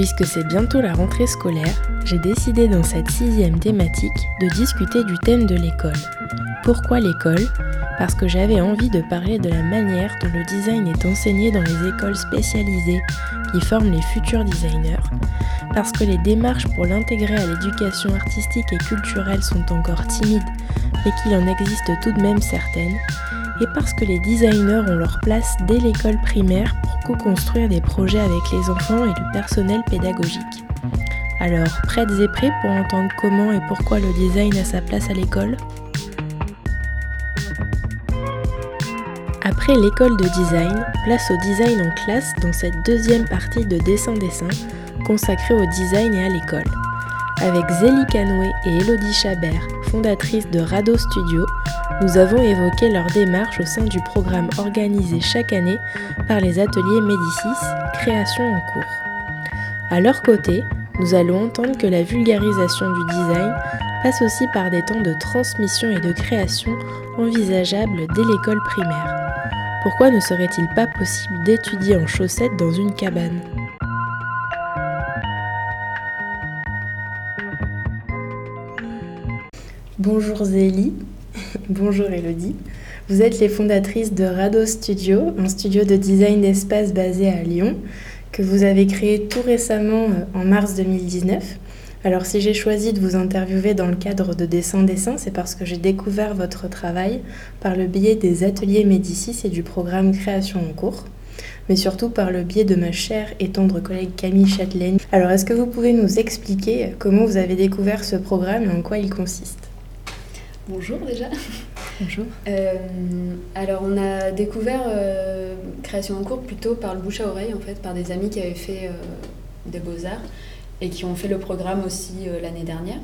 Puisque c'est bientôt la rentrée scolaire, j'ai décidé dans cette sixième thématique de discuter du thème de l'école. Pourquoi l'école? Parce que j'avais envie de parler de la manière dont le design est enseigné dans les écoles spécialisées qui forment les futurs designers, parce que les démarches pour l'intégrer à l'éducation artistique et culturelle sont encore timides, mais qu'il en existe tout de même certaines, et parce que les designers ont leur place dès l'école primaire pour co-construire des projets avec les enfants et le personnel pédagogique. Alors, prêtes et prêts pour entendre comment et pourquoi le design a sa place à l'école? Après l'école de design, place au design en classe dans cette deuxième partie de dessin-dessin consacrée au design et à l'école. Avec Zélie Canoué et Elodie Chabert, fondatrices de Rado Studio, nous avons évoqué leur démarche au sein du programme organisé chaque année par les ateliers Médicis, création en cours. À leur côté, nous allons entendre que la vulgarisation du design passe aussi par des temps de transmission et de création envisageables dès l'école primaire. Pourquoi ne serait-il pas possible d'étudier en chaussettes dans une cabane? Bonjour Zélie, bonjour Elodie. Vous êtes les fondatrices de Rado Studio, un studio de design d'espace basé à Lyon, que vous avez créé tout récemment euh, en mars 2019. Alors si j'ai choisi de vous interviewer dans le cadre de Dessin Dessin, c'est parce que j'ai découvert votre travail par le biais des ateliers Médicis et du programme Création en cours, mais surtout par le biais de ma chère et tendre collègue Camille Châtelaine. Alors est-ce que vous pouvez nous expliquer comment vous avez découvert ce programme et en quoi il consiste? Bonjour déjà. Bonjour. Euh, alors on a découvert euh, Création en cours plutôt par le bouche à oreille en fait, par des amis qui avaient fait euh, des beaux-arts et qui ont fait le programme aussi l'année dernière.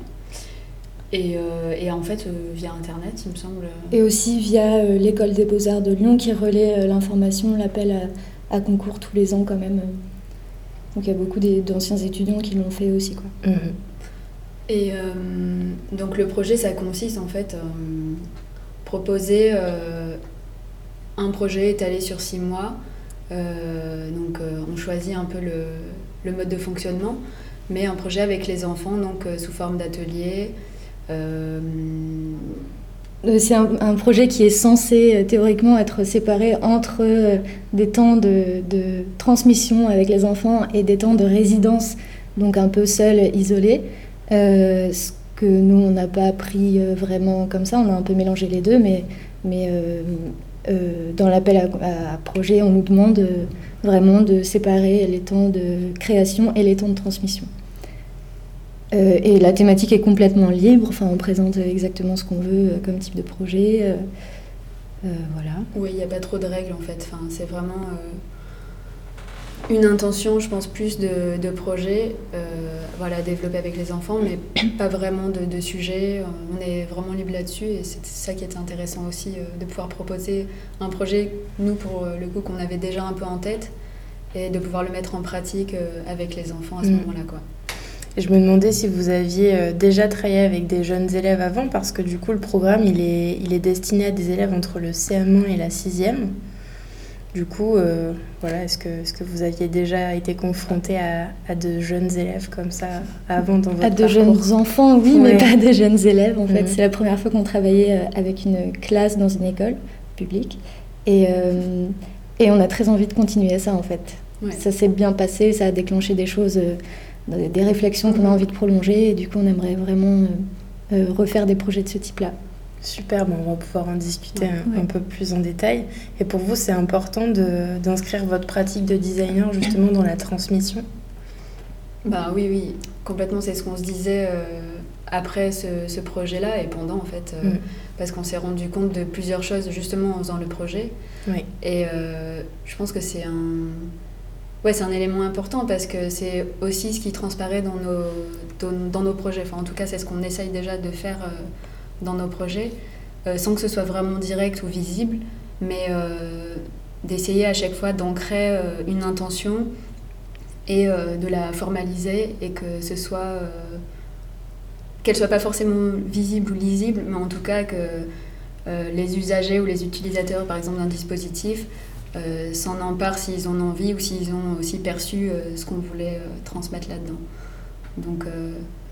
Et, et, en fait via internet il me semble. Et aussi via l'école des beaux-arts de Lyon qui relaie l'information, l'appel à, concours tous les ans quand même. Donc il y a beaucoup d'anciens étudiants qui l'ont fait aussi. Quoi. Mhm. Et donc le projet ça consiste en fait proposer euh, un projet étalé sur six mois. Euh, donc euh, on choisit un peu le, le, mode de fonctionnement, mais un projet avec les enfants, donc sous forme d'atelier. C'est un, projet qui est censé théoriquement être séparé entre des temps de, de, transmission avec les enfants et des temps de résidence, donc un peu seul, isolé que nous, on n'a pas pris euh, vraiment comme ça, on a un peu mélangé les deux, mais, mais euh, euh, dans l'appel à, projet, on nous demande vraiment de séparer les temps de création et les temps de transmission. et la thématique est complètement libre, enfin, on présente exactement ce qu'on veut comme type de projet. voilà. Oui, il n'y a pas trop de règles en fait, enfin, c'est vraiment une intention, je pense, plus de, de projet, euh, voilà, développer avec les enfants, mais pas vraiment de, de sujet. On est vraiment libre là-dessus et c'est ça qui est intéressant aussi, euh, de pouvoir proposer un projet, nous, pour euh, le coup, qu'on avait déjà un peu en tête, et de pouvoir le mettre en pratique avec les enfants à ce mm. moment-là. Quoi. Je me demandais si vous aviez déjà travaillé avec des jeunes élèves avant, parce que du coup, le programme, il est, il est destiné à des élèves entre le CM1 et la 6e. Du coup, euh, voilà, est-ce que, est que vous aviez déjà été confronté à, à, de jeunes élèves comme ça avant dans votre À de jeunes enfants, oui, mais pas de jeunes élèves. En fait, mhm. c'est la première fois qu'on travaillait euh, avec une classe dans une école publique, et, euh, et on a très envie de continuer à ça en fait. Ça s'est bien passé, ça a déclenché des choses, des réflexions qu'on a mhm. envie de prolonger, et du coup, on aimerait vraiment refaire des projets de ce type-là. Super, on va pouvoir en discuter un, peu plus en détail. Et pour vous, c'est important d'inscrire votre pratique de designer justement dans la transmission? Bah oui, oui, complètement. C'est ce qu'on se disait euh, après ce, projet-là et pendant en fait, euh, mm. parce qu'on s'est rendu compte de plusieurs choses justement en faisant le projet. Oui. Et euh, je pense que c'est un, ouais, c'est un élément important parce que c'est aussi ce qui transparaît dans nos, dans, nos projets. Enfin, en tout cas, c'est ce qu'on essaye déjà de faire dans nos projets, sans que ce soit vraiment direct ou visible, mais d'essayer à chaque fois d'ancrer une intention et de la formaliser et que ce soit qu'elle soit pas forcément visible ou lisible, mais en tout cas que euh, les usagers ou les utilisateurs, par exemple, d'un dispositif, euh, s'en emparent s'ils en ont envie ou s'ils ont aussi perçu euh, ce qu'on voulait transmettre là-dedans. Donc,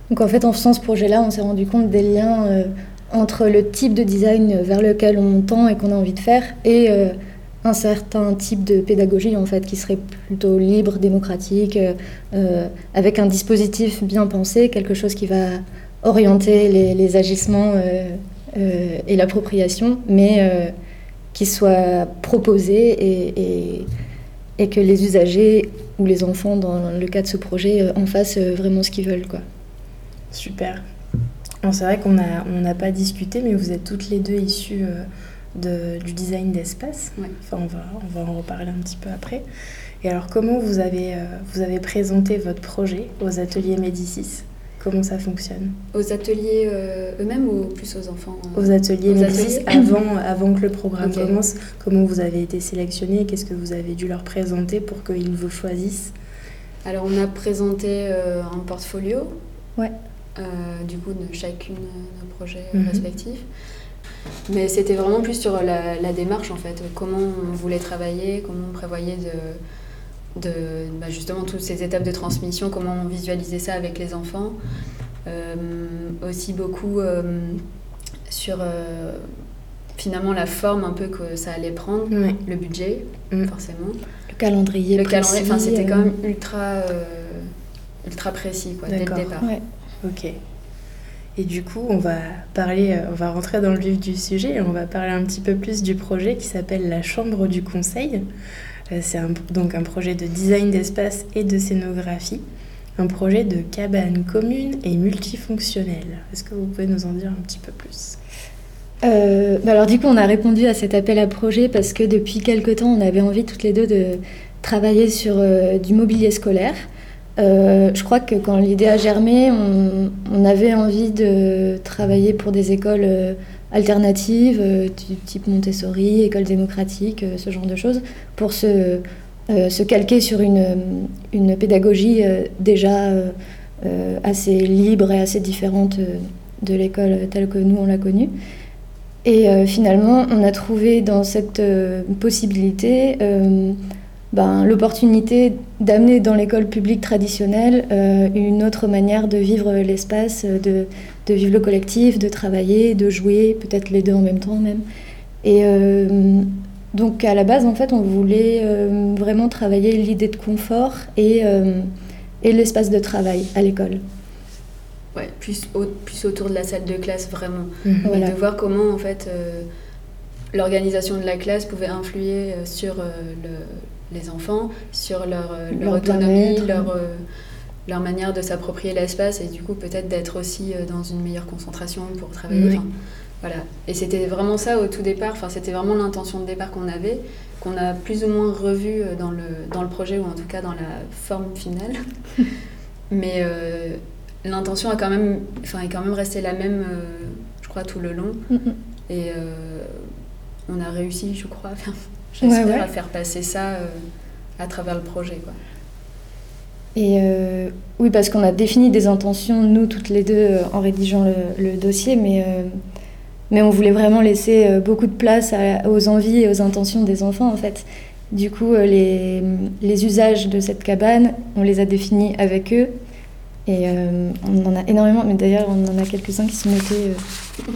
Donc, en fait, en faisant ce projet-là, on s'est rendu compte des liens entre le type de design vers lequel on tend et qu'on a envie de faire et un certain type de pédagogie en fait qui serait plutôt libre, démocratique, avec un dispositif bien pensé, quelque chose qui va orienter les, agissements euh, euh, et l'appropriation, mais euh, qui soit proposé et, et, que les usagers ou les enfants, dans le cas de ce projet, en fassent vraiment ce qu'ils veulent. Quoi. Super. C'est vrai qu'on n'a on pas discuté, mais vous êtes toutes les deux issues de, du design d'espace. Enfin, on va, on va en reparler un petit peu après. Et alors, comment vous avez, vous avez présenté votre projet aux ateliers Médicis? Comment ça fonctionne? Aux ateliers euh, eux-mêmes ou plus aux enfants euh Aux ateliers, Avant, avant que le programme commence, comment vous avez été sélectionné Qu'est-ce que vous avez dû leur présenter pour qu'ils vous choisissent? Alors, on a présenté euh, un portfolio. Ouais. Du coup, de chacune de nos projets mhm. respectifs. Mais c'était vraiment plus sur la, la, démarche, en fait. Comment on voulait travailler, comment on prévoyait de de bah, justement toutes ces étapes de transmission, comment on visualisait ça avec les enfants. Euh, aussi beaucoup euh, sur euh, finalement la forme un peu que ça allait prendre, le budget, mm. forcément. Le calendrier. Le calendrier, enfin c'était quand même ultra, ultra précis quoi, dès le départ. Ok. Et du coup, on va parler, on va rentrer dans le vif du sujet et on va parler un petit peu plus du projet qui s'appelle la Chambre du Conseil. Euh, c'est donc un projet de design d'espace et de scénographie, un projet de cabane commune et multifonctionnelle. Est-ce que vous pouvez nous en dire un petit peu plus? Euh, bah alors du coup, on a répondu à cet appel à projet parce que depuis quelque temps, on avait envie toutes les deux de travailler sur euh, du mobilier scolaire. Je crois que quand l'idée a germé, on, avait envie de travailler pour des écoles alternatives, euh, type Montessori, école démocratique, euh, ce genre de choses, pour se, euh, se calquer sur une, une pédagogie déjà assez libre et assez différente de l'école telle que nous on l'a connue. Et finalement, on a trouvé dans cette possibilité ben, l'opportunité d'amener dans l'école publique traditionnelle une autre manière de vivre l'espace, de, de vivre le collectif, de travailler, de jouer, peut-être les deux en même temps même. Et euh, donc à la base, en fait, on voulait euh, vraiment travailler l'idée de confort et, euh, et l'espace de travail à l'école. Ouais, plus, plus autour de la salle de classe, vraiment. Mhm. Et de voir comment, en fait, l'organisation de la classe pouvait influer sur le, les enfants, sur leur, leur autonomie, leur leur manière de s'approprier l'espace et du coup peut-être d'être aussi euh, dans une meilleure concentration pour travailler. voilà. Et c'était vraiment ça au tout départ, enfin, c'était vraiment l'intention de départ qu'on avait, qu'on a plus ou moins revu euh, dans le, dans le projet ou en tout cas dans la forme finale. Mais euh, l'intention a quand même, enfin, est quand même restée la même, je crois, tout le long. Et on a réussi, je crois, j'espère, à faire passer ça à travers le projet. Quoi. Et euh, oui, parce qu'on a défini des intentions, nous, toutes les deux, euh, en rédigeant le, dossier, mais, euh, mais on voulait vraiment laisser beaucoup de place aux envies et aux intentions des enfants, en fait. Du coup, les, les, usages de cette cabane, on les a définis avec eux. Et on en a énormément, mais d'ailleurs, on en a quelques-uns qui sont notés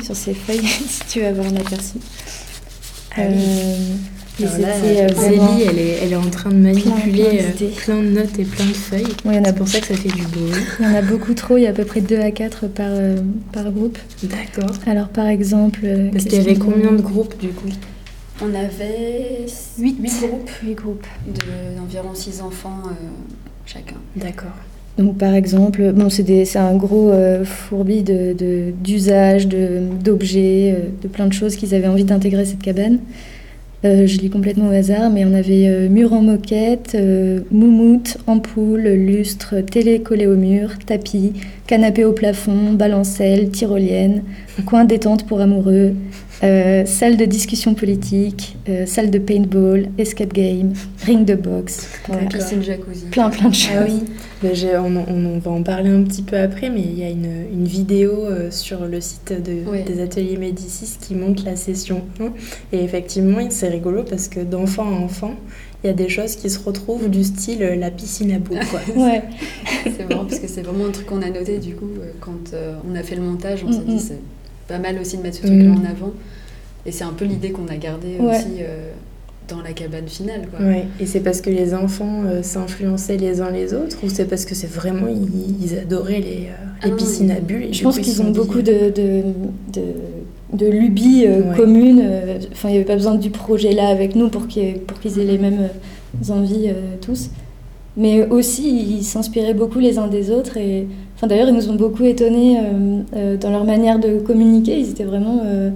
sur ces feuilles, si tu veux avoir un aperçu. Ah euh, Zélie, elle est, elle est en train de manipuler euh, plein, de notes et plein de feuilles. Oui, c'est pour ça que ça fait du beau. Il y en a beaucoup trop, il y a à peu près 2 à 4 par, euh, par groupe. D'accord. Alors par exemple... Parce qu'il y avait combien de groupes du coup? On avait 8, groupes. 8 groupes. D'environ 6 enfants chacun. D'accord. Donc par exemple, bon, c'est un gros fourbi d'usages, de, d'objets, de, de, plein de choses qu'ils avaient envie d'intégrer cette cabane. Euh, je lis complètement au hasard, mais on avait euh, mur en moquette, euh, moumoute, ampoule, lustre, télé collée au mur, tapis, canapé au plafond, balancelle, tyrolienne, coin détente pour amoureux, euh, salle de discussion politique, euh, salle de paintball, escape game, ring de boxe. Piscine jacuzzi. Plein plein de choses. Ah oui, Ben, j'ai- on, on- on va en parler un petit peu après, mais il y a une, une vidéo euh, sur le site de- des ateliers Médicis qui montre la session 1. Et effectivement, c'est rigolo parce que d'enfant à enfant, il y a des choses qui se retrouvent du style euh, la piscine à boules. Quoi. Ouais. C'est marrant parce que c'est vraiment un truc qu'on a noté du coup euh, quand euh, on a fait le montage. On s'est Mm, mm. dit c'est pas mal aussi de mettre ce truc-là Mm. en avant. Et c'est un peu l'idée qu'on a gardée Ouais. aussi euh, dans la cabane finale. Quoi. Ouais. Et c'est parce que les enfants euh, s'influençaient les uns les autres ou c'est parce que c'est vraiment, ils, ils adoraient les, euh, Ah les piscines à bulles et Je pense qu'ils ont beaucoup de, de, de, de lubies euh, Ouais. communes. euh, Enfin, il n'y avait pas besoin du projet là avec nous pour qu'ils pour qu'ils aient les mêmes euh, envies euh, tous. Mais aussi, ils s'inspiraient beaucoup les uns des autres. Et enfin, d'ailleurs, ils nous ont beaucoup étonnés euh, euh, dans leur manière de communiquer. Ils étaient vraiment euh,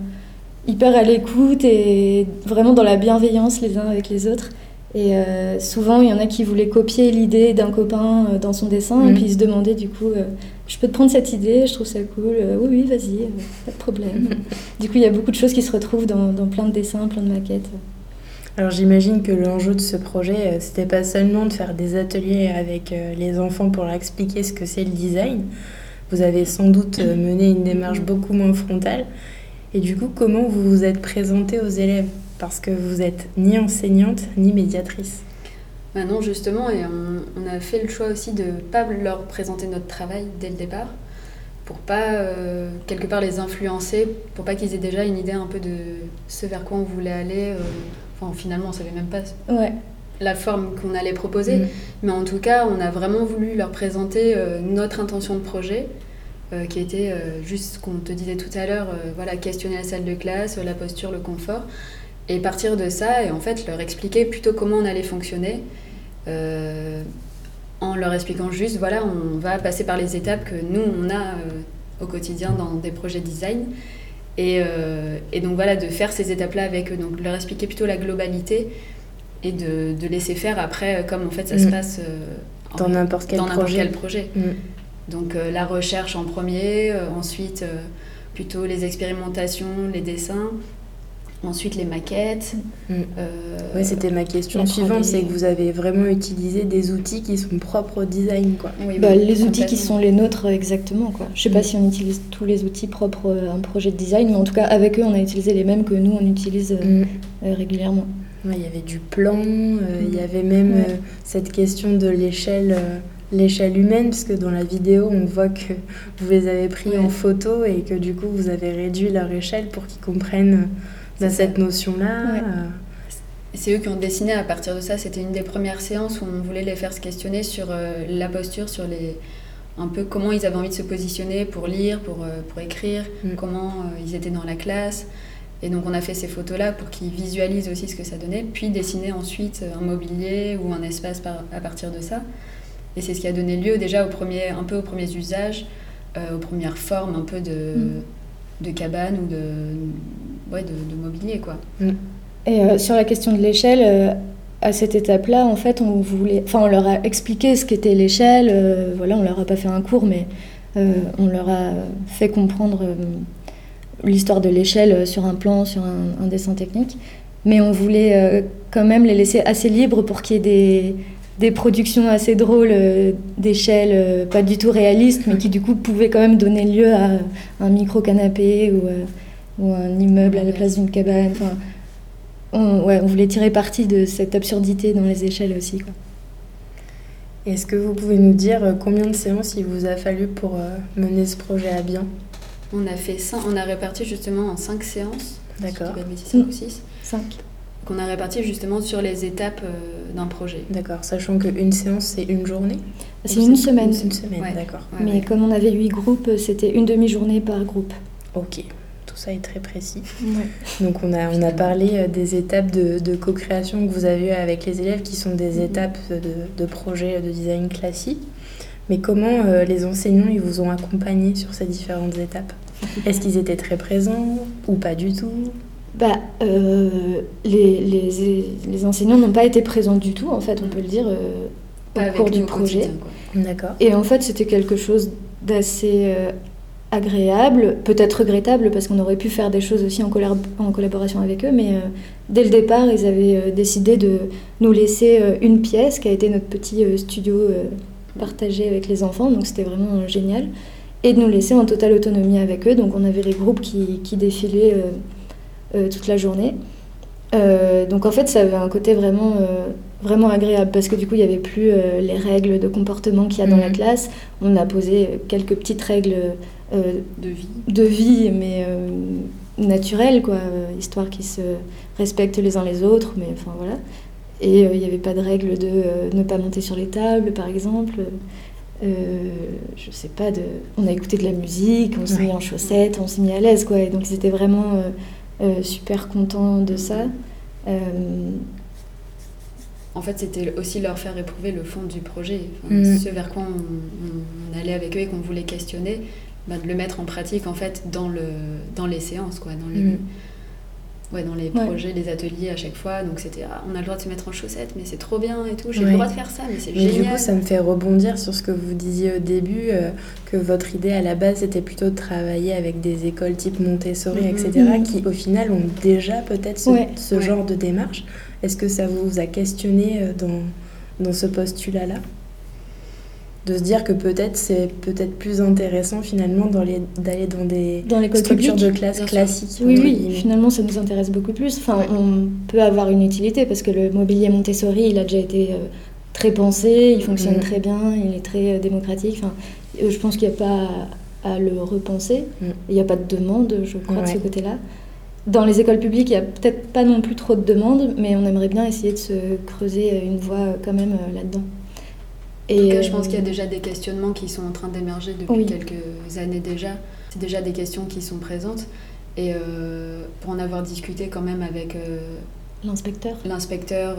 hyper à l'écoute et vraiment dans la bienveillance les uns avec les autres. Et euh, souvent, il y en a qui voulaient copier l'idée d'un copain euh, dans son dessin, et Mhm. puis ils se demandaient du coup, euh, je peux te prendre cette idée, je trouve ça cool, oui, oui, vas-y, pas de problème. du coup, il y a beaucoup de choses qui se retrouvent dans, dans plein de dessins, plein de maquettes. Alors j'imagine que l'enjeu de ce projet, euh, c'était pas seulement de faire des ateliers avec euh, les enfants pour leur expliquer ce que c'est le design. Vous avez sans doute euh, mené une démarche beaucoup moins frontale. Et du coup, comment vous vous êtes présenté aux élèves? Parce que vous êtes ni enseignante ni médiatrice. Non, justement, et on, a fait le choix aussi de pas leur présenter notre travail dès le départ, pour pas quelque part les influencer, pour pas qu'ils aient déjà une idée un peu de ce vers quoi on voulait aller. Enfin, finalement, on savait même pas Ouais, la forme qu'on allait proposer, Mm. mais en tout cas, on a vraiment voulu leur présenter euh, notre intention de projet. euh, qui était euh, juste ce qu'on te disait tout à l'heure, voilà, questionner la salle de classe, la posture, le confort, et partir de ça, et en fait leur expliquer plutôt comment on allait fonctionner, en leur expliquant juste, voilà, on va passer par les étapes que nous, on a au quotidien dans des projets design. Et, euh, et donc voilà, de faire ces étapes-là avec eux, donc leur expliquer plutôt la globalité et de, de laisser faire après, euh, comme en fait ça se Mm. passe euh, Dans n'importe quel projet. quel projet. Mm. Donc euh, la recherche en premier, ensuite plutôt les expérimentations, les dessins, ensuite les maquettes. Mm. euh, Ouais, c'était ma question suivante, 3D. c'est que vous avez vraiment utilisé des outils qui sont propres au design, quoi. oui, Bah, oui, les outils qui sont les nôtres exactement. Quoi. Je sais pas Mm. si on utilise tous les outils propres à un projet de design, mais en tout cas avec eux on a utilisé les mêmes que nous on utilise euh, Mm. euh, régulièrement. Ouais, il y avait du plan, euh, il y avait même Ouais. euh, cette question de l'échelle euh, l'échelle humaine, puisque dans la vidéo, on voit que vous les avez pris Ouais. en photo et que du coup, vous avez réduit leur échelle pour qu'ils comprennent ça. cette notion-là. Ouais. euh, C'est eux qui ont dessiné à partir de ça. C'était une des premières séances où on voulait les faire se questionner sur euh, la posture, sur les un peu comment ils avaient envie de se positionner pour lire, pour, euh, pour écrire, Mm. comment euh, ils étaient dans la classe. Et donc on a fait ces photos-là pour qu'ils visualisent aussi ce que ça donnait, puis dessiner ensuite un mobilier ou un espace par- à partir de ça. Et c'est ce qui a donné lieu déjà au premier, un peu aux premiers usages, aux premières formes un peu de, Mm. De cabane ou de, ouais, de, mobilier. quoi. Et euh, sur la question de l'échelle, euh, à cette étape-là, en fait, on voulait, on leur a expliqué ce qu'était l'échelle. euh, voilà, on leur a pas fait un cours, mais on leur a fait comprendre l'histoire de l'échelle sur un plan, sur un, un dessin technique. Mais on voulait quand même les laisser assez libres pour qu'il y ait des, des productions assez drôles euh, d'échelle, euh, pas du tout réalistes, mais qui du coup pouvaient quand même donner lieu à un micro canapé ou, euh, ou un immeuble à la place d'une cabane. Enfin, on, ouais, on voulait tirer parti de cette absurdité dans les échelles aussi. Quoi. Est-ce que vous pouvez nous dire euh, combien de séances il vous a fallu pour euh, mener ce projet à bien? On a, fait cinq- on a réparti justement en cinq séances. D'accord. Si je dis pas de bêtises, cinq Mm. ou six. Cinq. Qu'on a réparti justement sur les étapes euh, d'un projet. D'accord, sachant qu'une séance, c'est une journée C'est Ou une semaine. C'est une semaine, Ouais. d'accord. Ouais, Mais ouais. comme on avait huit groupes, c'était une demi-journée par groupe. Ok, tout ça est très précis. Ouais. Donc on a, on a parlé euh, des étapes de, de co-création que vous avez eues avec les élèves qui sont des Mhm. étapes de, de projet de design classique. Mais comment euh, les enseignants ils vous ont accompagné sur ces différentes étapes? Est-ce qu'ils étaient très présents ou pas du tout? Bah, euh, les, les, les, enseignants n'ont pas été présents du tout, en fait, on peut le dire, euh, au cours du projet. D'accord. Et en fait, c'était quelque chose d'assez euh, agréable, peut-être regrettable, parce qu'on aurait pu faire des choses aussi en, en collaboration avec eux, mais dès le départ, ils avaient décidé de nous laisser une pièce qui a été notre petit studio partagé avec les enfants, donc c'était vraiment génial, et de nous laisser en totale autonomie avec eux. Donc on avait les groupes qui, qui défilaient euh, toute la journée. Euh, donc en fait, ça avait un côté vraiment, euh, vraiment agréable parce que du coup, il n'y avait plus les règles de comportement qu'il y a dans la mhm. classe. On a posé quelques petites règles de vie, de vie mais naturelles, quoi, histoire qu'ils se respectent les uns les autres. Mais enfin voilà. Et il n'y avait pas de règle de ne pas monter sur les tables, par exemple. je sais pas, de... on a écouté de la musique, on s'est mis en chaussettes, on s'est mis à l'aise, quoi. Et donc c'était vraiment euh, super content de ça. Euh, en fait, c'était aussi leur faire éprouver le fond du projet, mm. ce vers quoi on, allait avec eux et qu'on voulait questionner, bah, de le mettre en pratique en fait dans, le, dans les séances, quoi, dans les, mm ouais, dans les projets, les ateliers à chaque fois. Donc c'était, ah, on a le droit de se mettre en chaussettes, mais c'est trop bien et tout. J'ai le droit de faire ça, mais c'est génial. Du coup, ça me fait rebondir sur ce que vous disiez au début, euh, que votre idée à la base c'était plutôt de travailler avec des écoles type Montessori, etc., mhm. qui au final ont déjà peut-être ce, genre de démarche. Est-ce que ça vous a questionné euh, dans, dans ce postulat-là? De se dire que peut-être c'est peut-être plus intéressant finalement d'aller dans des dans structures de classe classiques. Oui, oui, finalement ça nous intéresse beaucoup plus. Enfin, on peut avoir une utilité parce que le mobilier Montessori, il a déjà été euh, très pensé, il fonctionne mm. très bien, il est très euh, démocratique. Enfin, euh, je pense qu'il n'y a pas à, le repenser. Mm. Il n'y a pas de demande, je crois, de ce côté-là. Dans les écoles publiques, il n'y a peut-être pas non plus trop de demandes, mais on aimerait bien essayer de se creuser une voie quand même là-dedans. Et je pense qu'il y a euh, déjà des questionnements qui sont en train d'émerger depuis quelques années déjà. C'est déjà des questions qui sont présentes. Et euh, pour en avoir discuté quand même avec euh, l'inspecteur, l'inspecteur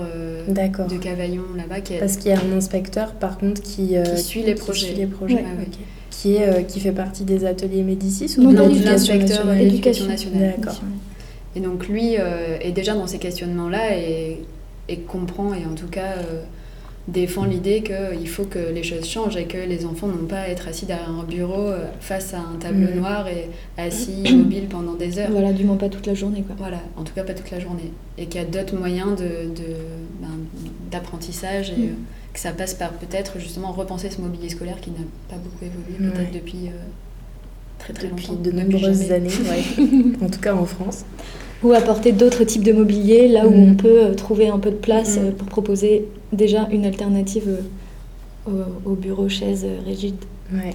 de Cavaillon là-bas, qui parce qu'il y a un inspecteur par contre qui, qui suit les projets, les projets. qui est qui fait partie des ateliers Médicis ou non, de l'inspecteur de l'éducation nationale. D'accord. Et donc lui est déjà dans ces questionnements-là et, et comprend et en tout cas défend l'idée qu'il faut que les choses changent et que les enfants n'ont pas à être assis derrière un bureau euh, face à un tableau mm. noir et assis immobile pendant des heures. Voilà, du moins pas toute la journée. Quoi. Voilà, en tout cas pas toute la journée. Et qu'il y a d'autres moyens ben, d'apprentissage de, et mm. euh, que ça passe par peut-être justement repenser ce mobilier scolaire qui n'a pas beaucoup évolué peut-être depuis euh, très très depuis longtemps. de nombreuses années, en tout cas en France ou apporter d'autres types de mobilier là où mm. on peut trouver un peu de place pour proposer déjà une alternative euh, au, bureau chaise rigide. Ouais.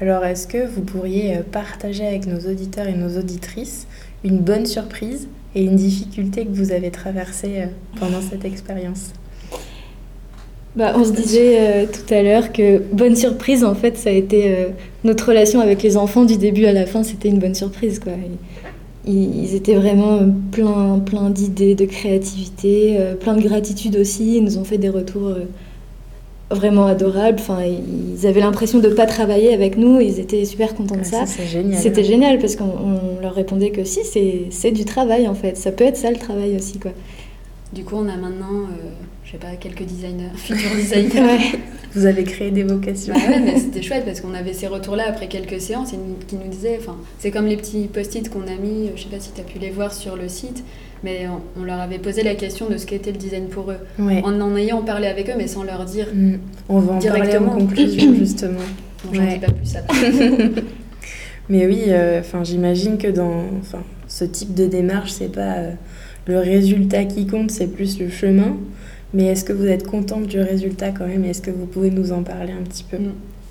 Alors, est-ce que vous pourriez euh, partager avec nos auditeurs et nos auditrices une bonne surprise et une difficulté que vous avez traversée euh, pendant cette expérience? Bah, on se disait tout à l'heure que bonne surprise, en fait, ça a été notre relation avec les enfants du début à la fin, c'était une bonne surprise. Quoi ils étaient vraiment plein, plein d'idées, de créativité, euh, plein de gratitude aussi. Ils nous ont fait des retours euh, vraiment adorables. Enfin, ils avaient l'impression de ne pas travailler avec nous. Ils étaient super contents de ça. C'était génial parce qu'on leur répondait que si, c'est du travail en fait. Ça peut être ça le travail aussi. Quoi. Du coup, on a maintenant, euh, je sais pas, quelques designers, futurs designers. Vous avez créé des vocations. Bah ouais, mais c'était chouette parce qu'on avait ces retours-là après quelques séances et qui nous disaient, enfin, c'est comme les petits post-it qu'on a mis, je sais pas si tu as pu les voir sur le site, mais on, leur avait posé la question de ce qu'était le design pour eux. En en ayant parlé avec eux, mais sans leur dire mm. On va en directement. parler en conclusion, justement. J'en dis pas plus ça. mais oui, euh, enfin, j'imagine que dans enfin, ce type de démarche, c'est pas euh, le résultat qui compte, c'est plus le chemin. Mais est-ce que vous êtes contente du résultat quand même? Est-ce que vous pouvez nous en parler un petit peu?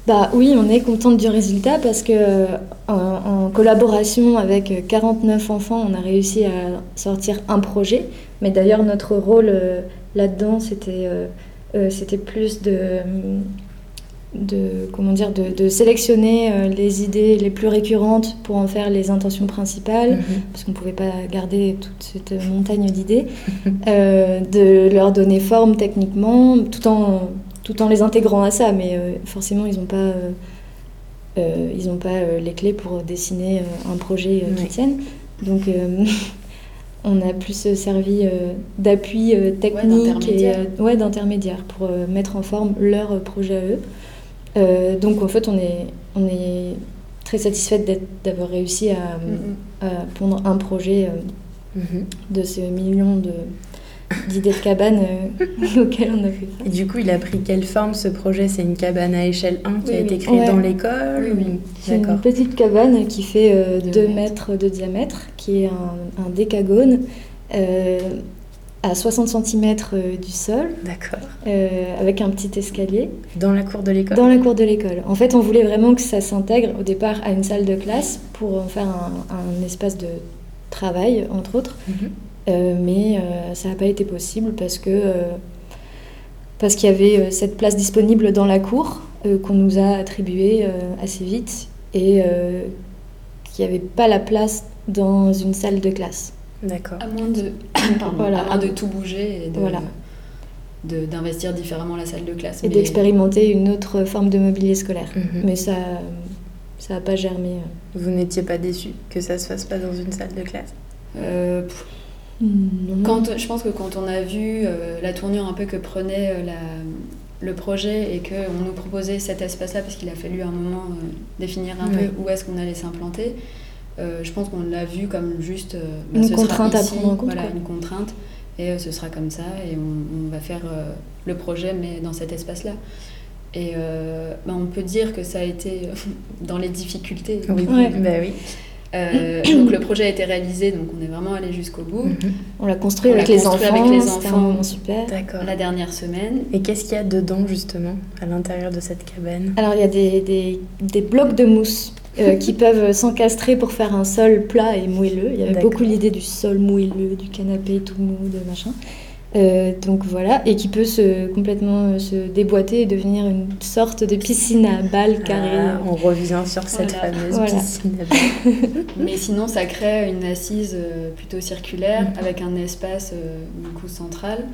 Bah oui, on est contente du résultat parce que en, collaboration avec 49 enfants, on a réussi à sortir un projet. Mais d'ailleurs, notre rôle euh, là-dedans, c'était euh, euh, c'était plus de de, comment dire, de, sélectionner euh, les idées les plus récurrentes pour en faire les intentions principales, mhm. parce qu'on ne pouvait pas garder toute cette montagne d'idées, euh, de leur donner forme techniquement, tout en, tout en les intégrant à ça, mais euh, forcément, ils n'ont pas, ils pas les clés pour dessiner un projet qui tienne. Donc, on a plus servi d'appui technique et ouais, d'intermédiaire pour mettre en forme leur projet à eux. Donc en fait, on est, on est très satisfaite d'avoir réussi à, à, pondre un projet Mhm. de ce million d'idées de cabanes euh, auxquelles on a fait Et du coup, il a pris quelle forme ce projet? C'est une cabane à échelle 1 qui a été créée dans l'école oui, C'est une petite cabane qui fait 2 euh, mètres. de diamètre, qui est un, décagone. Euh, à 60 cm du sol. D'accord. avec un petit escalier. Dans la cour de l'école? Dans la cour de l'école. En fait, on voulait vraiment que ça s'intègre au départ à une salle de classe pour en faire un espace de travail, entre autres. Mhm. Euh, mais euh, ça n'a pas été possible parce que euh, parce qu'il y avait cette place disponible dans la cour qu'on nous a attribuée assez vite et qu'il n'y avait pas la place dans une salle de classe. D'accord. À moins de, voilà. de tout bouger et de, voilà. d'investir différemment la salle de classe. Et d'expérimenter une autre forme de mobilier scolaire. Mhm. Mais ça ça n'a pas germé. Euh. Vous n'étiez pas déçu que ça se fasse pas dans une salle de classe? Euh, quand, Je pense que quand on a vu euh, la tournure un peu que prenait la, le projet et qu'on nous proposait cet espace-là, parce qu'il a fallu un moment définir un peu où est-ce qu'on allait s'implanter, je pense qu'on l'a vu comme juste bah, une contrainte à prendre en compte. Voilà, une contrainte. Et ce sera comme ça, et on, on va faire le projet, mais dans cet espace-là. Et euh, bah, on peut dire que ça a été euh, dans les difficultés. Oui, bah oui. Euh, donc le projet a été réalisé, donc on est vraiment allé jusqu'au bout. Mhm. On l'a construit, avec, les enfants, avec les enfants. super. D'accord. La dernière semaine. Et qu'est-ce qu'il y a dedans justement, à l'intérieur de cette cabane? Alors il y a des, des, des blocs de mousse qui peuvent s'encastrer pour faire un sol plat et moelleux. Il y avait beaucoup l'idée du sol moelleux, du canapé tout mou, de machin. Euh, donc voilà, et qui peut se, complètement euh, se déboîter et devenir une sorte de piscine à balles. Ah, on revient sur cette fameuse piscine à balles. Mais sinon, ça crée une assise euh, plutôt circulaire mm. avec un espace du coup central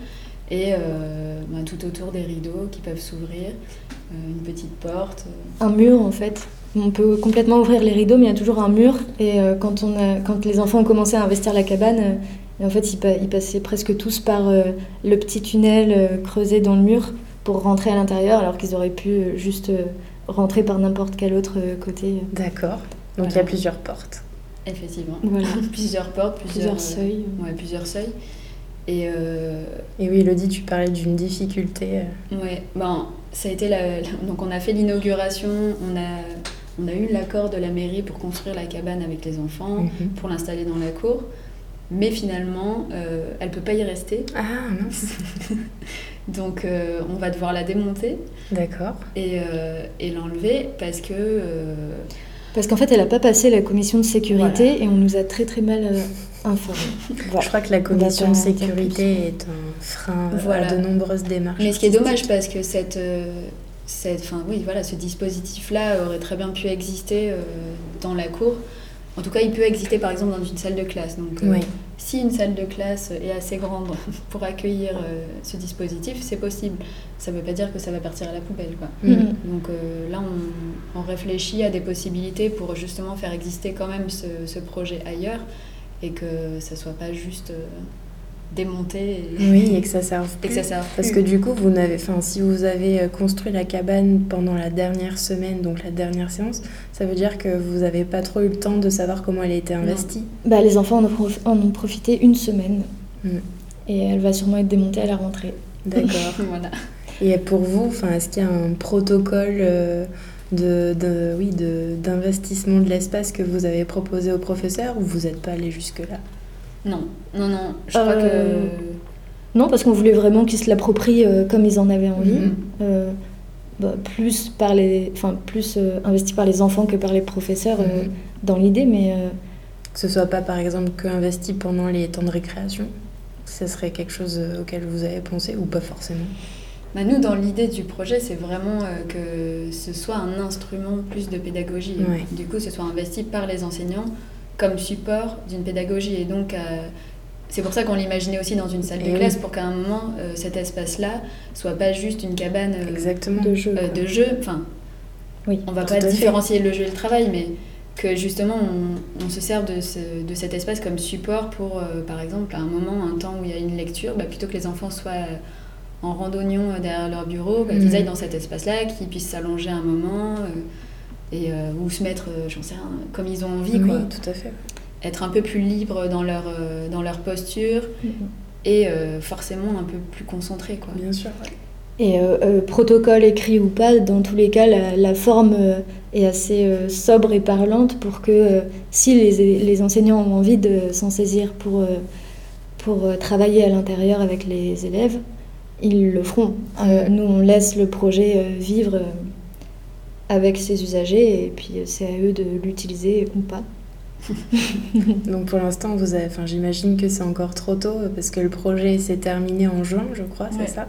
et bah, tout autour des rideaux qui peuvent s'ouvrir, une petite porte. Un mur en fait. On peut complètement ouvrir les rideaux, mais il y a toujours un mur. Et quand, on a, quand les enfants ont commencé à investir la cabane, et en fait, ils, passaient presque tous par euh, le petit tunnel euh, creusé dans le mur pour rentrer à l'intérieur, alors qu'ils auraient pu euh, juste rentrer par n'importe quel autre côté. D'accord. Donc il y a plusieurs portes. Effectivement. Voilà. plusieurs portes, plusieurs, seuils. ouais, plusieurs seuils. Et, Et oui, Elodie, tu parlais d'une difficulté. Oui, bon, ça a été la... donc on a fait l'inauguration, on a, on a eu l'accord de la mairie pour construire la cabane avec les enfants, mhm. pour l'installer dans la cour. Mais finalement, euh, elle ne peut pas y rester. Ah mince Donc euh, on va devoir la démonter. D'accord. Et, euh, et l'enlever parce que... Parce qu'en fait, elle n'a pas passé la commission de sécurité et on nous a très très mal informés. Je crois que la commission de sécurité est un frein à de nombreuses démarches. Mais ce qui est dommage parce que cette, cette, enfin, oui, voilà, ce dispositif-là aurait très bien pu exister dans la cour. En tout cas, il peut exister par exemple dans une salle de classe. Donc, euh, si une salle de classe est assez grande pour accueillir euh, ce dispositif, c'est possible. Ça ne veut pas dire que ça va partir à la poubelle. Quoi. Mm. Donc euh, là, on, réfléchit à des possibilités pour justement faire exister quand même ce, ce projet ailleurs et que ça soit pas juste démonter oui et que ça serve et que ça serve parce que du coup vous n'avez enfin si vous avez euh, construit la cabane pendant la dernière semaine donc la dernière séance ça veut dire que vous n'avez pas trop eu le temps de savoir comment elle a été investie. Bah les enfants en ont, profité une semaine. Mm. et elle va sûrement être démontée à la rentrée. D'accord. Voilà. Et pour vous enfin est-ce qu'il y a un protocole euh, de, de, oui, d'investissement de, de l'espace que vous avez proposé aux professeurs ou vous n'êtes pas allé jusque-là? Non, non, non. Je crois que. Euh, non, parce qu'on voulait vraiment qu'ils se l'approprient euh, comme ils en avaient envie. Mhm. Euh, bah, plus par les, enfin plus investi par les enfants que par les professeurs mhm. dans l'idée, mais que ce soit pas par exemple que investi pendant les temps de récréation. Ce serait quelque chose auquel vous avez pensé ou pas forcément? Bah nous, dans l'idée du projet, c'est vraiment que ce soit un instrument plus de pédagogie. Du coup, ce soit investi par les enseignants comme support d'une pédagogie. Et donc, euh, c'est pour ça qu'on l'imaginait aussi dans une salle de classe, pour qu'à un moment, euh, cet espace-là soit pas juste une cabane euh, Exactement. de jeu. de jeu. Enfin, oui, on va pas différencier le jeu et le travail, mais que justement on, se sert de, de, cet espace comme support pour, par exemple, à un moment, un temps où il y a une lecture, bah, plutôt que les enfants soient en randonnion derrière leur bureau, bah, qu'ils mhm. aillent dans cet espace-là, qu'ils puissent s'allonger un moment et, ou se mettre, j'en sais rien, comme ils ont envie. Oui, quoi. tout à fait. Être un peu plus libre dans leur, dans leur posture. Mhm et euh, forcément un peu plus concentré. Quoi. Bien sûr. Et euh, euh, protocole écrit ou pas, dans tous les cas, la, forme est assez sobre et parlante pour que si les, les, enseignants ont envie de s'en saisir pour, pour travailler à l'intérieur avec les élèves, ils le feront. nous, on laisse le projet vivre avec ses usagers et puis c'est à eux de l'utiliser ou pas. Donc pour l'instant, vous avez, enfin, j'imagine que c'est encore trop tôt parce que le projet s'est terminé en juin, je crois, c'est ça?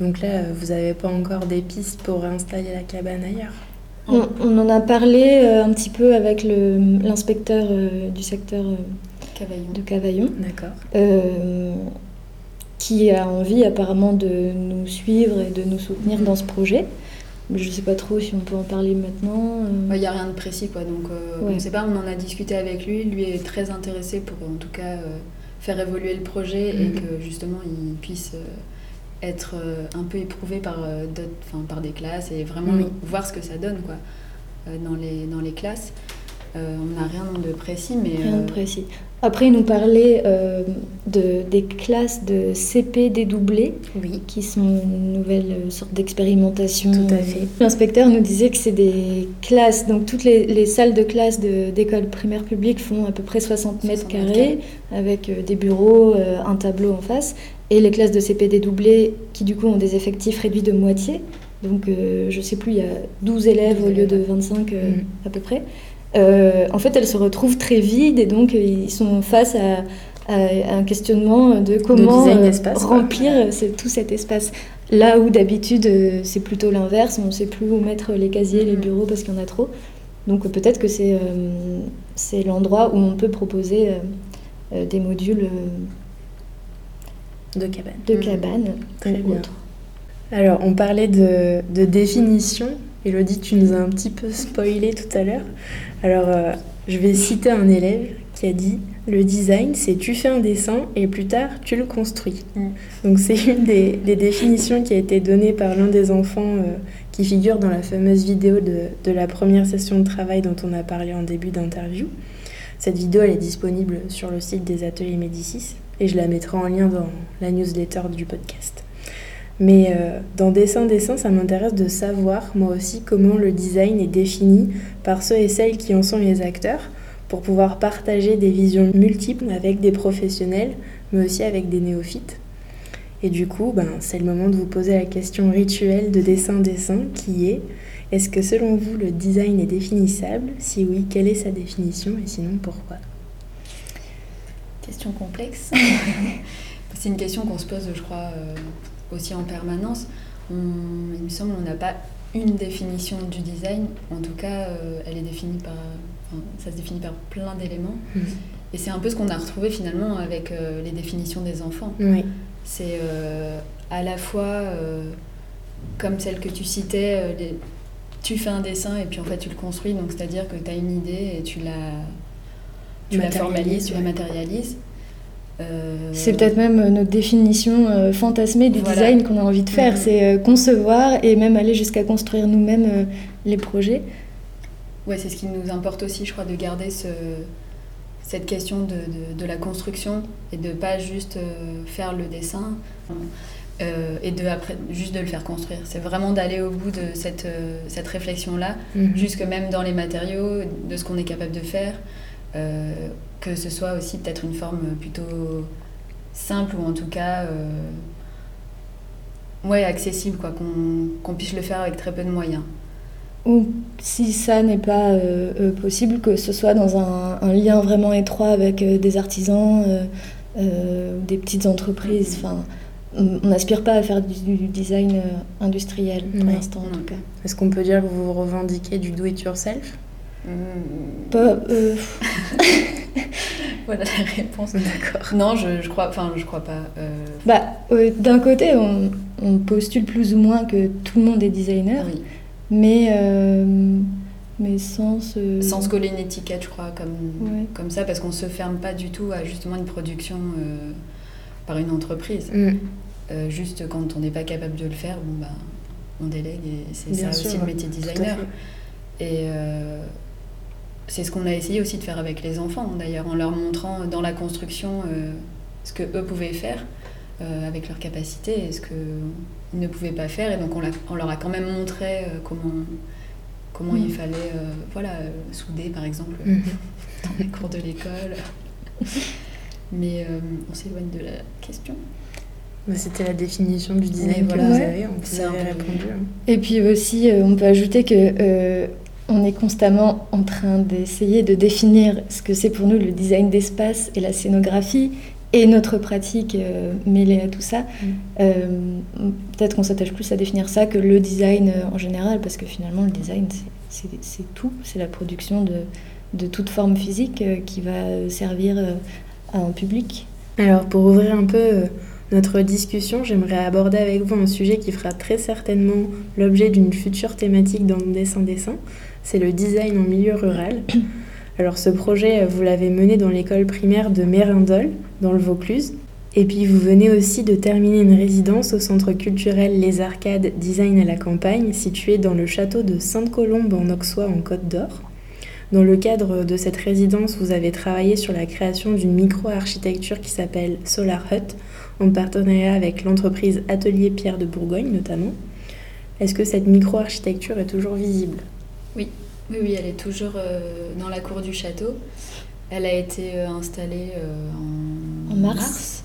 Donc là, vous n'avez pas encore des pistes pour réinstaller la cabane ailleurs? On, en a parlé euh, un petit peu avec l'inspecteur euh, du secteur euh, de Cavaillon. D'accord. qui a envie apparemment de nous suivre et de nous soutenir dans ce projet. Je ne sais pas trop si on peut en parler maintenant. Il n'y a rien de précis, quoi. Donc, euh, on ne sait pas, on en a discuté avec lui. Lui est très intéressé pour, en tout cas, euh, faire évoluer le projet et mhm. que, justement, il puisse euh, être un peu éprouvé par, par des classes et vraiment voir ce que ça donne, quoi, dans, les, dans les classes. On n'a rien de précis, mais... Rien de précis. Après, il nous parlait euh, de, des classes de CP dédoublées, oui. qui sont une nouvelle euh, sorte d'expérimentation. Tout à fait. L'inspecteur nous disait que c'est des classes, donc toutes les, les salles de classe d'école primaire publique font à peu près 60 mètres carrés, avec euh, des bureaux, un tableau en face, et les classes de CP dédoublées, qui du coup ont des effectifs réduits de moitié. Donc, je ne sais plus, il y a 12 élèves au lieu de 25 mm. à peu près. Euh, en fait, elles se retrouvent très vides et donc euh, ils sont face à, un questionnement de comment euh, remplir tout cet espace. Là où d'habitude c'est plutôt l'inverse, on ne sait plus où mettre les casiers, les mm. bureaux parce qu'il y en a trop. Donc peut-être que c'est l'endroit où on peut proposer des modules de cabane. De mm. cabane Très bien. Alors on parlait de, de définition. Elodie, tu nous as un petit peu spoilé tout à l'heure. Alors, euh, je vais citer un élève qui a dit Le design, c'est tu fais un dessin et plus tard, tu le construis. Mm. Donc, c'est une des, définitions qui a été donnée par l'un des enfants euh, qui figure dans la fameuse vidéo de, de, la première session de travail dont on a parlé en début d'interview. Cette vidéo, elle est disponible sur le site des ateliers Médicis et je la mettrai en lien dans la newsletter du podcast. Mais euh, dans Dessin Dessin, ça m'intéresse de savoir, moi aussi, comment le design est défini par ceux et celles qui en sont les acteurs, pour pouvoir partager des visions multiples avec des professionnels, mais aussi avec des néophytes. Et du coup, ben, c'est le moment de vous poser la question rituelle de Dessin Dessin, qui est est-ce que selon vous, le design est définissable? Si oui, quelle est sa définition? Et sinon pourquoi? Question complexe. c'est une question qu'on se pose, je crois, euh, aussi en permanence. il me semble qu'on n'a pas une définition du design. En tout cas, euh, elle est définie par, ça se définit par plein d'éléments. Mhm. Et c'est un peu ce qu'on a retrouvé finalement avec euh, les définitions des enfants. Oui. C'est euh, à la fois comme celle que tu citais, tu fais un dessin et puis en fait tu le construis. Donc c'est-à-dire que tu as une idée et tu la, tu la formalises, tu la matérialises. Euh, c'est peut-être même notre définition euh, fantasmée du design qu'on a envie de faire, mm-hmm. c'est euh, concevoir et même aller jusqu'à construire nous-mêmes les projets. Ouais, c'est ce qui nous importe aussi, je crois, de garder ce, cette question de, de, la construction et de pas juste faire le dessin et de après, juste de le faire construire. C'est vraiment d'aller au bout de cette, cette réflexion-là, mm-hmm. jusque même dans les matériaux, de ce qu'on est capable de faire que ce soit aussi peut-être une forme plutôt simple ou en tout cas euh, ouais, accessible, quoi, qu'on puisse le faire avec très peu de moyens. Ou si ça n'est pas euh, euh, possible, que ce soit dans un, lien vraiment étroit avec des artisans, des petites entreprises. Mm-hmm. Enfin, on n'aspire pas à faire du, design industriel pour l'instant en tout cas. Est-ce qu'on peut dire que vous revendiquez du voilà la réponse. D'accord. Non, je, je crois, enfin, je crois pas. Euh. Bah, euh, d'un côté, on, on, postule plus ou moins que tout le monde est designer, mais, euh, mais sans se... Sans se coller une étiquette, je crois, comme, comme ça, parce qu'on ne se ferme pas du tout à justement une production euh, par une entreprise. Mm. Euh, juste quand on n'est pas capable de le faire, bon, bah, on délègue et c'est ça aussi le métier de designer. Et euh, c'est ce qu'on a essayé aussi de faire avec les enfants, d'ailleurs, en leur montrant dans la construction ce que eux pouvaient faire. avec leurs capacités et ce qu'ils ne pouvaient pas faire. Et donc on, on leur a quand même montré comment, comment il mm. fallait euh, voilà, euh, souder, par exemple, mm. dans les cours de l'école. Mais euh, on s'éloigne de la question. Bah, c'était la définition du design voilà, vous avez, on vous avez répondu. Et puis aussi, on peut ajouter que on est constamment en train d'essayer de définir ce que c'est pour nous le design d'espace et la scénographie et notre pratique mêlée à tout ça. Mm. Peut-être qu'on s'attache plus à définir ça que le design en général, parce que finalement, le design, c'est tout, c'est la production de, de, toute forme physique euh, qui va servir euh, à un public. Alors pour ouvrir un peu euh, notre discussion, j'aimerais aborder avec vous un sujet qui fera très certainement l'objet d'une future thématique dans le dessin dessin, c'est le design en milieu rural. Alors ce projet, vous l'avez mené dans l'école primaire de Mérindol, dans le Vaucluse, et puis vous venez aussi de terminer une résidence au centre culturel Les Arcades Design à la campagne, situé dans le château de Sainte-Colombe en Auxois en Côte d'Or. Dans le cadre de cette résidence, vous avez travaillé sur la création d'une micro-architecture qui s'appelle Solar Hut, en partenariat avec l'entreprise Atelier Pierre de Bourgogne notamment. Est-ce que cette micro-architecture est toujours visible? Oui, oui, oui, elle est toujours euh, dans la cour du château. Elle a été euh, installée euh, en, mars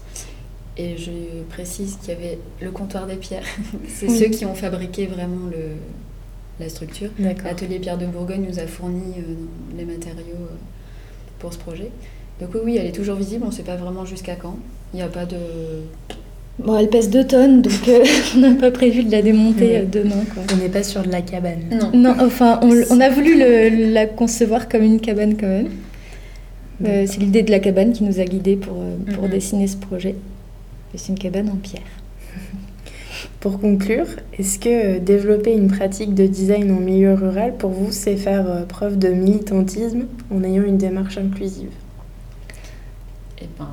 et je précise qu'il y avait le comptoir des pierres. c'est ceux qui ont fabriqué vraiment le, la structure. L'atelier Pierre de Bourgogne nous a fourni euh, les matériaux euh, pour ce projet. Donc oui, oui, elle est toujours visible. On ne sait pas vraiment jusqu'à quand. Il n'y a pas de... Bon, elle pèse 2 tonnes, donc euh, on n'a pas prévu de la démonter demain. Quoi. On n'est pas sur de la cabane. Non. non enfin, on, on a voulu le, la concevoir comme une cabane quand même. c'est l'idée de la cabane qui nous a guidés pour, pour mm-hmm. dessiner ce projet c'est une cabane en pierre. Pour conclure, est-ce que euh, développer une pratique de design en milieu rural, pour vous, c'est faire euh, preuve de militantisme en ayant une démarche inclusive? Eh ben...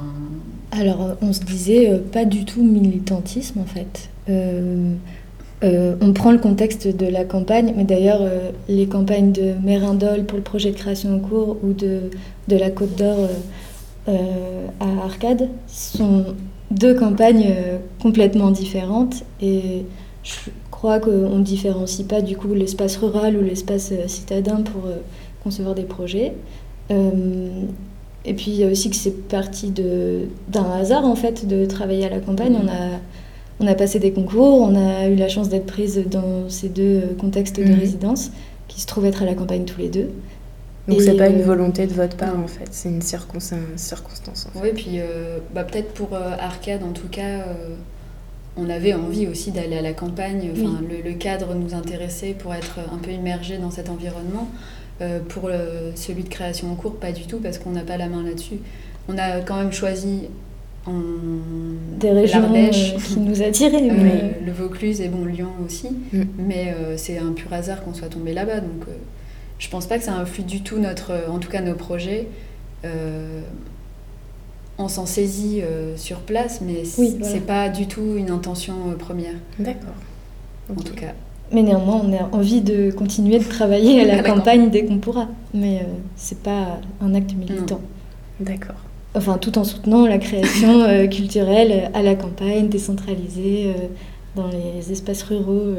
Alors, euh, on se disait pas du tout militantisme en fait. on prend le contexte de la campagne, mais d'ailleurs, les campagnes de Mérindol pour le projet de création en cours ou de, de la Côte d'Or à Arcade sont deux campagnes euh, complètement différentes et je crois qu'on ne différencie pas du coup l'espace rural ou l'espace euh, citadin pour euh, concevoir des projets. Et puis il y a aussi que c'est parti d'un hasard en fait de travailler à la campagne. On a, on a passé des concours, on a eu la chance d'être prise dans ces deux contextes de mhm. résidence qui se trouvent être à la campagne tous les deux. Donc c'est pas une euh, volonté de votre part en fait, c'est une circonstance. Oui, puis euh, bah, peut-être pour euh, Arcade en tout cas, on avait envie aussi d'aller à la campagne. Enfin, le, cadre nous intéressait pour être un peu immergé dans cet environnement. Pour celui de création en cours, pas du tout parce qu'on n'a pas la main là-dessus. On a quand même choisi en des régions qui nous attiraient. Mais... le Vaucluse et bon Lyon aussi, mm. mais c'est un pur hasard qu'on soit tombé là-bas donc je pense pas que ça influe du tout notre, en tout cas nos projets. Euh, on s'en saisit euh, sur place, mais c'est pas du tout une intention euh, première. D'accord. En tout cas. Mais néanmoins, on a envie de continuer de travailler à la, campagne dès qu'on pourra. Mais c'est pas un acte militant. D'accord. Enfin, tout en soutenant la création culturelle à la campagne, décentralisée, dans les espaces ruraux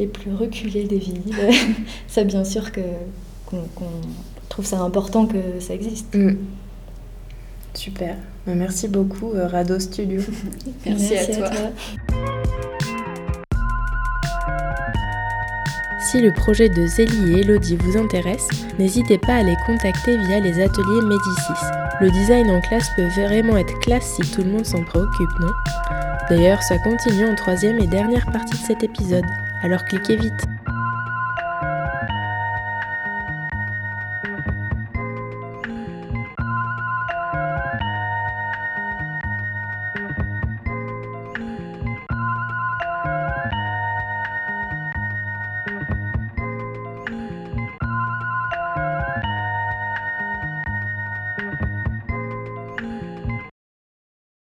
les plus reculés des villes. c'est bien sûr que, qu'on, trouve ça important que ça existe. Mm. Super. Bah, merci beaucoup, euh, Rado Studio. Merci, à, toi. Si le projet de Zélie et Elodie vous intéresse, n'hésitez pas à les contacter via les ateliers Médicis. Le design en classe peut vraiment être classe si tout le monde s'en préoccupe, non? D'ailleurs, ça continue en troisième et dernière partie de cet épisode. Alors cliquez vite